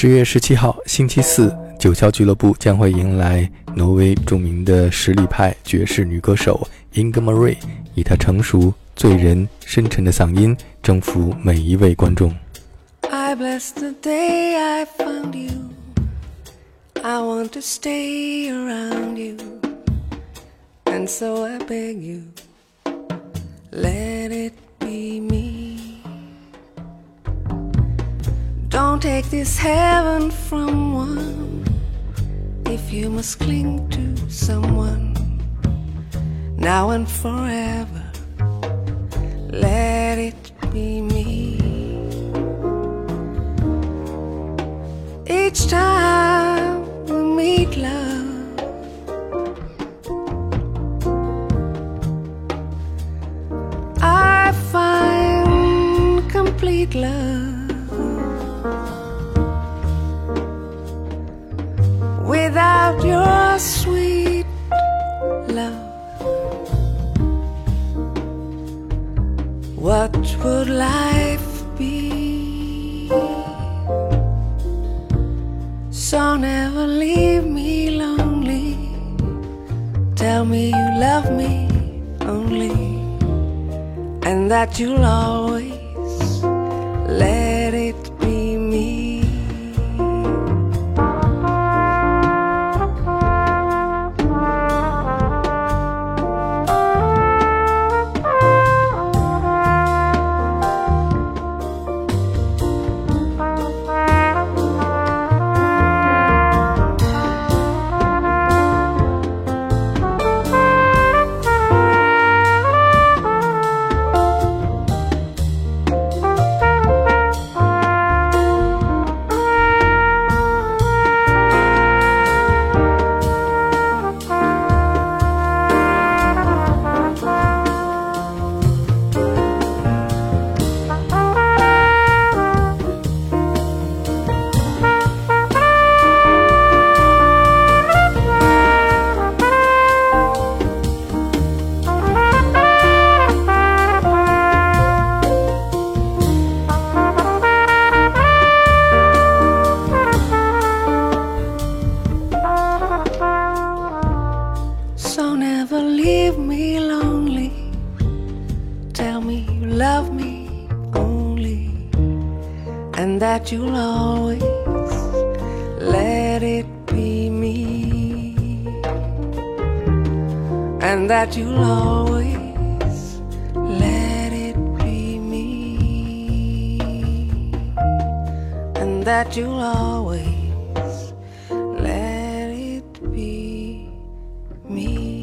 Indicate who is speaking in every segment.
Speaker 1: 十月十七号，星期四，九霄俱乐部将会迎来挪威著名的实力派爵士女歌手 Inga Marie，以她成熟、醉人、深沉的嗓音征服每一位观众。
Speaker 2: I bless the day I found you. I want to stay around you. And so I beg you, let it Don't take this heaven from one if you must cling to someone now and forever. Let it be me. Each time we meet, love, you'll always let it be me, and that you'll always let it be me, and that you'll always let it be me.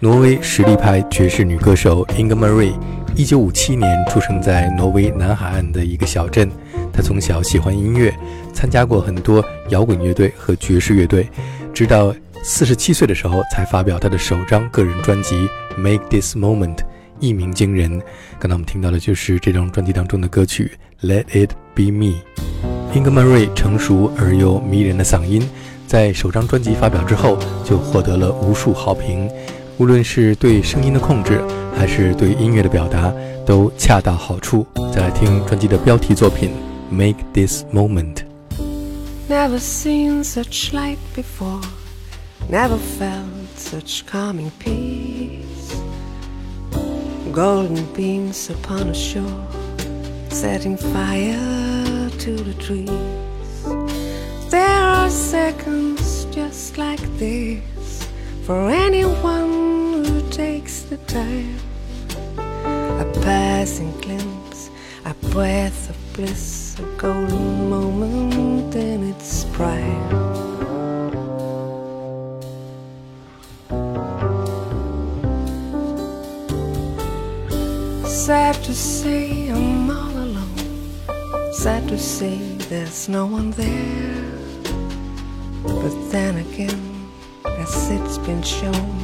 Speaker 1: 挪威实力派爵士女歌手 Inga Marie，一九五七年出生在挪威南海岸的一个小镇。他从小喜欢音乐，参加过很多摇滚乐队和爵士乐队，直到四十七岁的时候才发表他的首张个人专辑《Make This Moment》，一鸣惊人。刚才我们听到的就是这张专辑当中的歌曲《Let It Be Me》。Inga Marie 成熟而又迷人的嗓音，在首张专辑发表之后就获得了无数好评。无论是对声音的控制，还是对音乐的表达，都恰到好处。再来听专辑的标题作品《Make This Moment》。
Speaker 2: Never seen such light before, never felt such calming peace. Golden beams upon a shore, setting fire to the trees. There are seconds just like this for anyone who takes the time. A passing glimpse, a breath of bliss, a golden moment in its prime. Sad to say I'm all alone. Sad to say there's no one there. But then again, as it's been shown,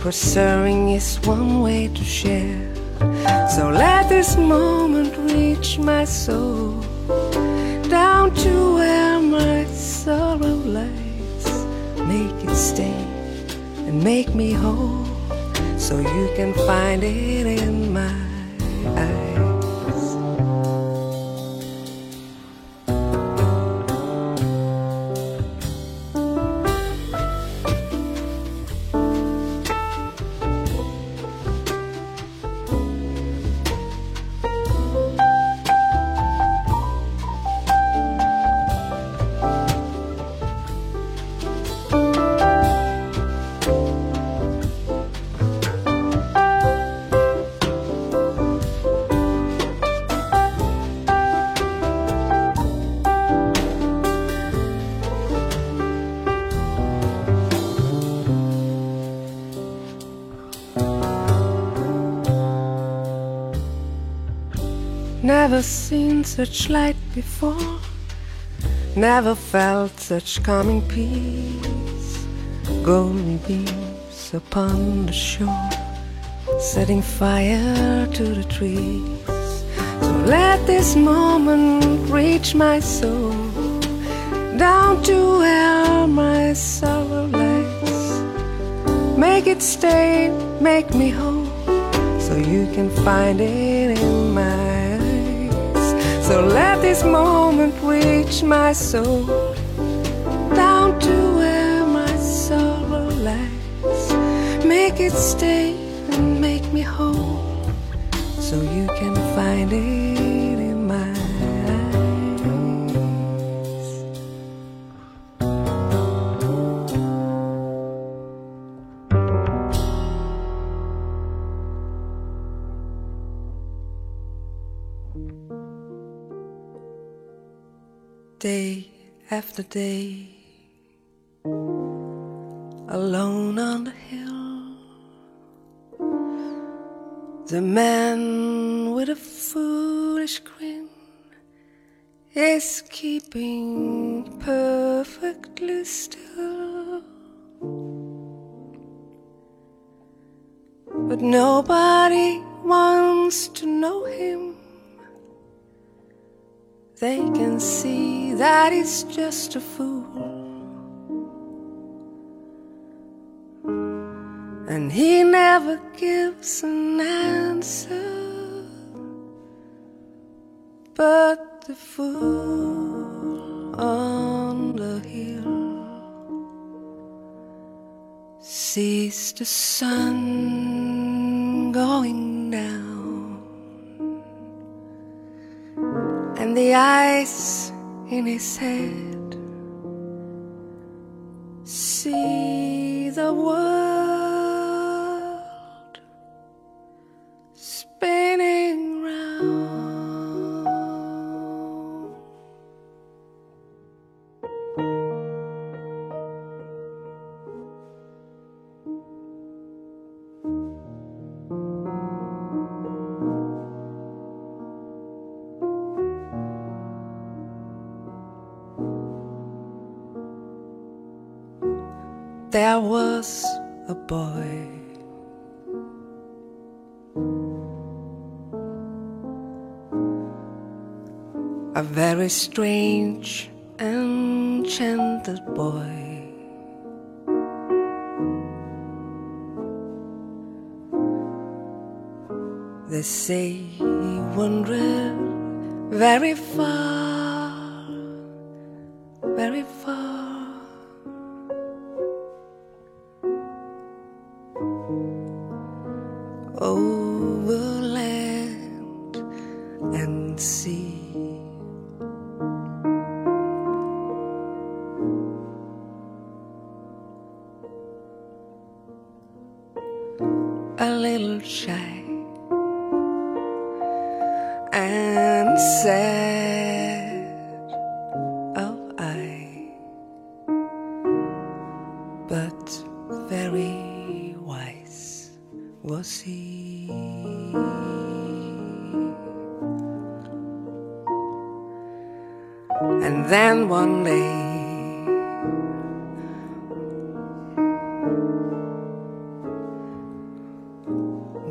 Speaker 2: pursuing is one way to share. So let this moment reach my soul down to where my sorrow lies. Make it stay and make me whole so you can find it in my eyes. Never seen such light before, never felt such calming peace. Golden beams upon the shore, setting fire to the trees. So let this moment reach my soul, down to where my sorrow lies. Make it stay, make me whole, so you can find it so let this moment reach my soul down to where my sorrow lies. Make it stay after day, alone on the hill. The man with a foolish grin is keeping perfectly still. But nobody wants to know him they can see that he's just a fool. And he never gives an answer, but the fool on the hill sees the sun going down. and the ice in his head. See the world spinning round. There was a boy. A very strange, enchanted boy. They say he wandered very far, over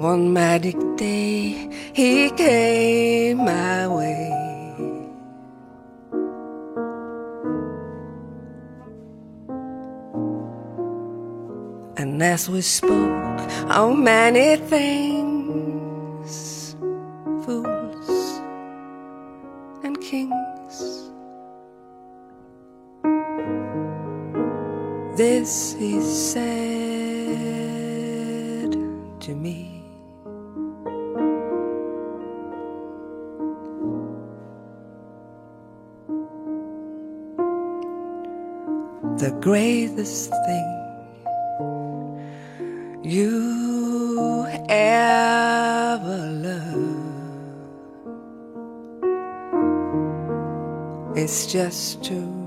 Speaker 2: one magic day, he came my way. And as we spoke, how many things, fools and kings. This he said greatest thing you ever loved. It's just to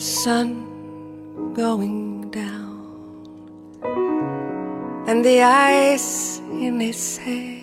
Speaker 2: sun going down and the ice in his head.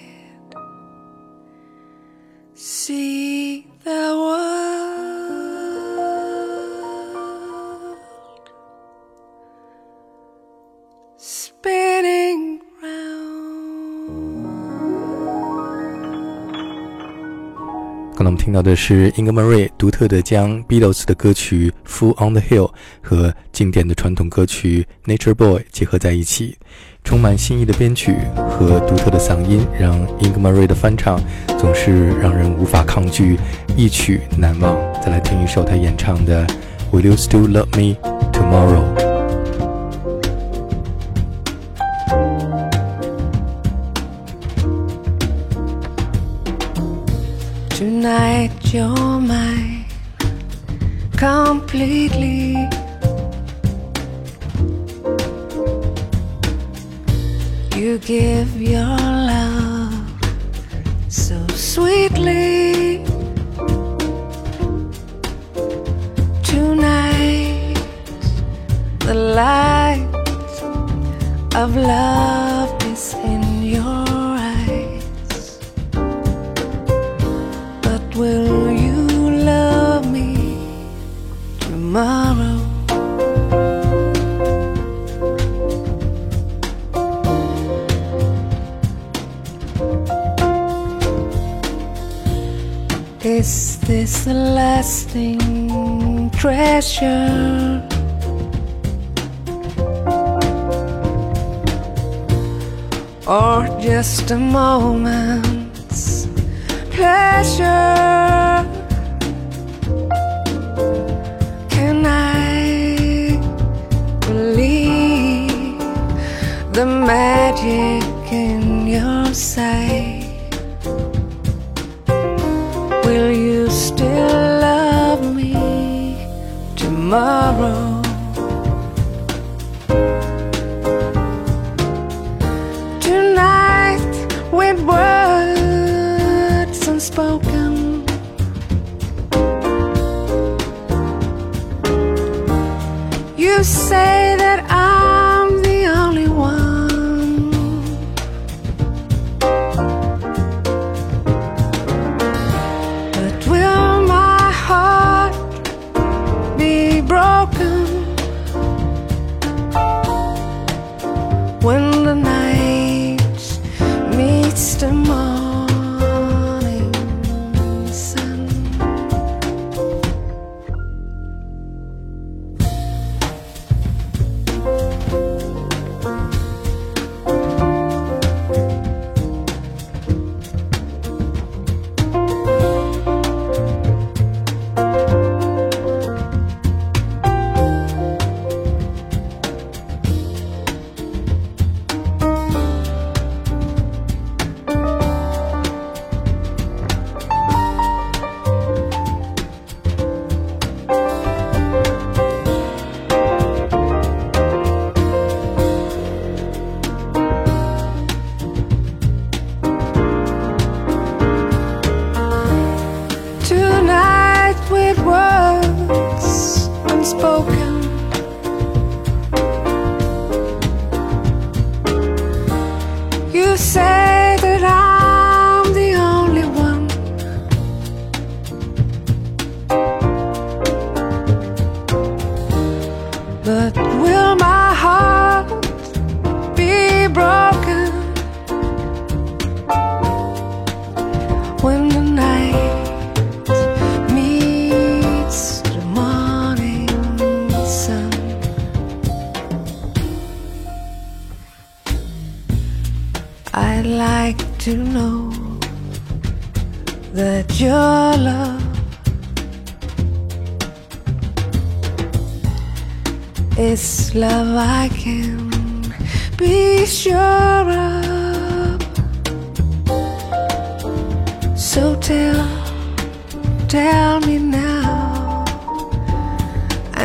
Speaker 1: 到的是英格玛瑞独特的将 Beatles 的歌曲《Fool on the Hill》和经典的传统歌曲《Nature Boy》结合在一起，充满新意的编曲和独特的嗓音，让英格玛瑞的翻唱总是让人无法抗拒，一曲难忘。再来听一首他演唱的《Will You Still Love Me Tomorrow》。
Speaker 2: You're mine completely. Is this a lasting treasure? Or just a moment's pleasure? Magic in your sight? Will you still love me tomorrow? Tonight, with words unspoken, you say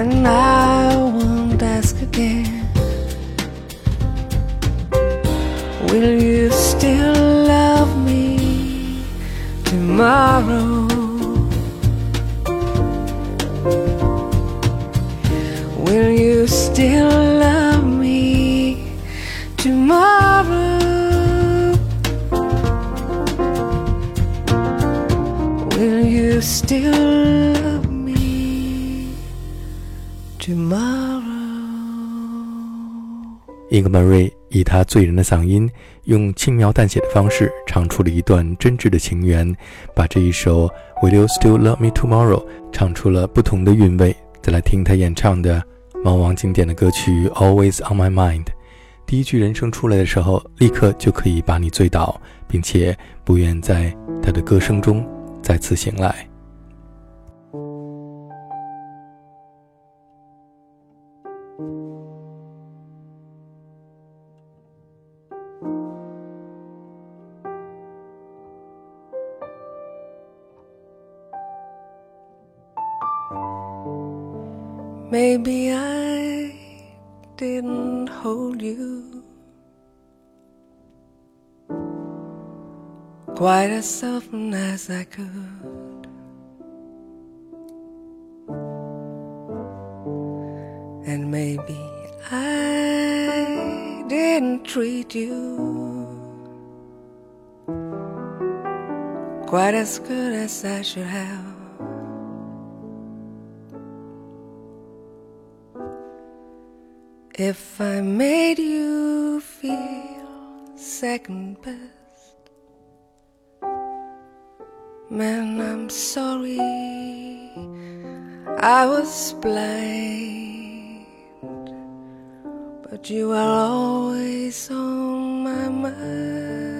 Speaker 2: and I won't ask again. Will you still love me tomorrow? Will you still love me tomorrow? Will you still
Speaker 1: 英格曼瑞以他醉人的嗓音，用轻描淡写的方式唱出了一段真挚的情缘，把这一首 Will You Still Love Me Tomorrow 唱出了不同的韵味。再来听他演唱的猫王经典的歌曲 Always on My Mind，第一句人声出来的时候，立刻就可以把你醉倒，并且不愿在他的歌声中再次醒来。
Speaker 2: Quite as often as I could. And maybe I didn't treat you quite as good as I should have. If I made you feel second best, man, I'm sorry I was blind, but you are always on my mind.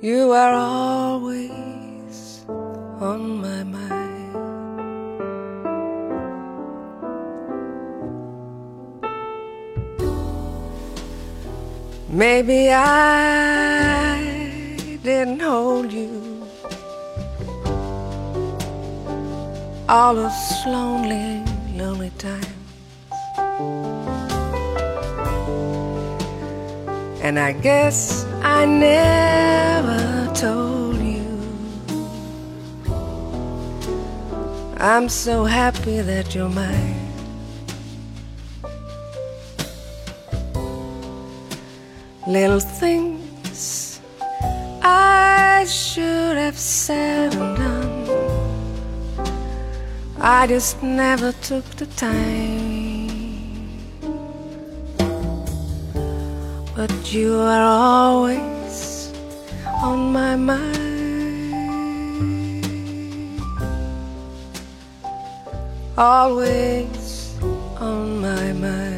Speaker 2: You are always on my mind. Maybe I didn't hold you all those lonely, lonely times. And I guess I never told you I'm so happy that you're mine. Little things I should have said and done. I just never took the time. But you are always on my mind. Always on my mind.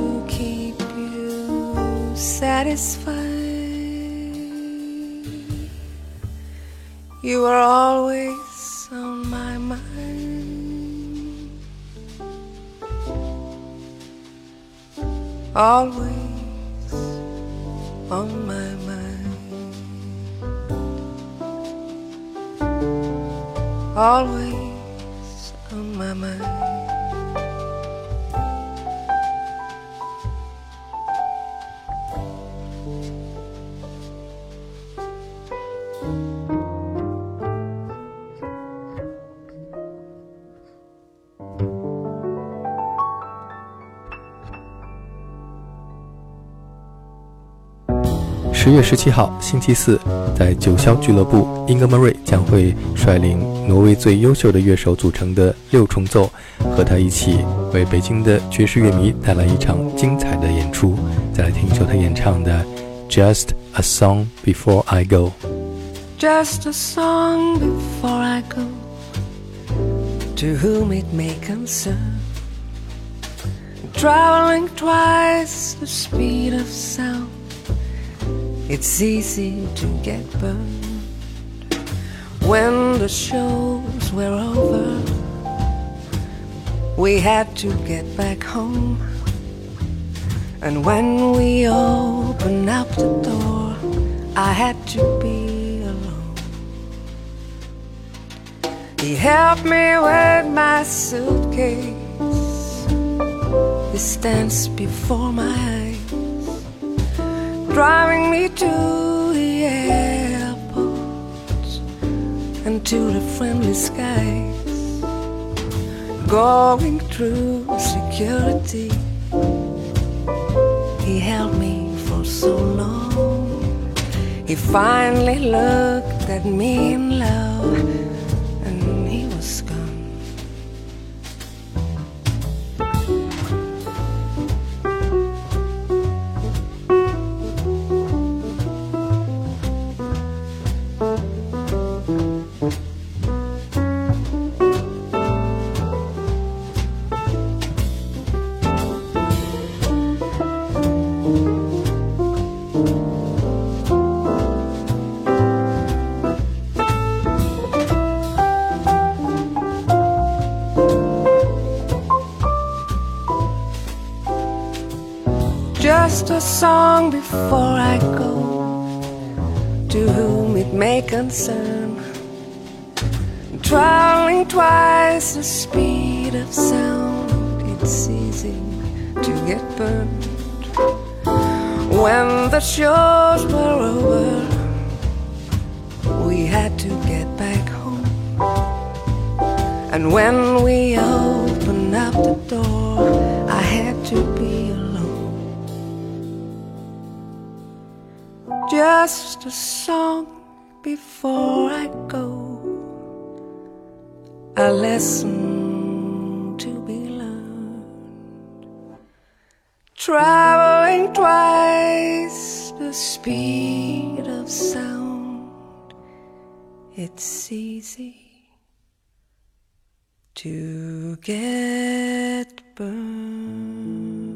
Speaker 2: satisfied. You are always on my mind. Always on my mind. always on my mind.
Speaker 1: 十月十七号，星期四，在九霄俱乐部，英格·莫瑞将会率领挪威最优秀的乐手组成的六重奏，和他一起为北京的爵士乐迷带来一场精彩的演出。再来听一首他演唱的《Just a Song Before I Go》。
Speaker 2: Just a song before I go, to whom it may concern. Traveling twice the speed of sound. It's easy to get burned when the shows were over. We had to get back home, and when we opened up the door, I had to be alone. He helped me with my suitcase. He stands before my eyes driving me to the airport and to the friendly skies, going through security. He held me for so long. He finally looked at me in love before I go to whom it may concern. Traveling twice the speed of sound, it's easy to get burned. When the shows were over, we had to get back home. And when we opened up the door, I had to be just a song before I go, a lesson to be learned. Traveling twice the speed of sound, it's easy to get burned.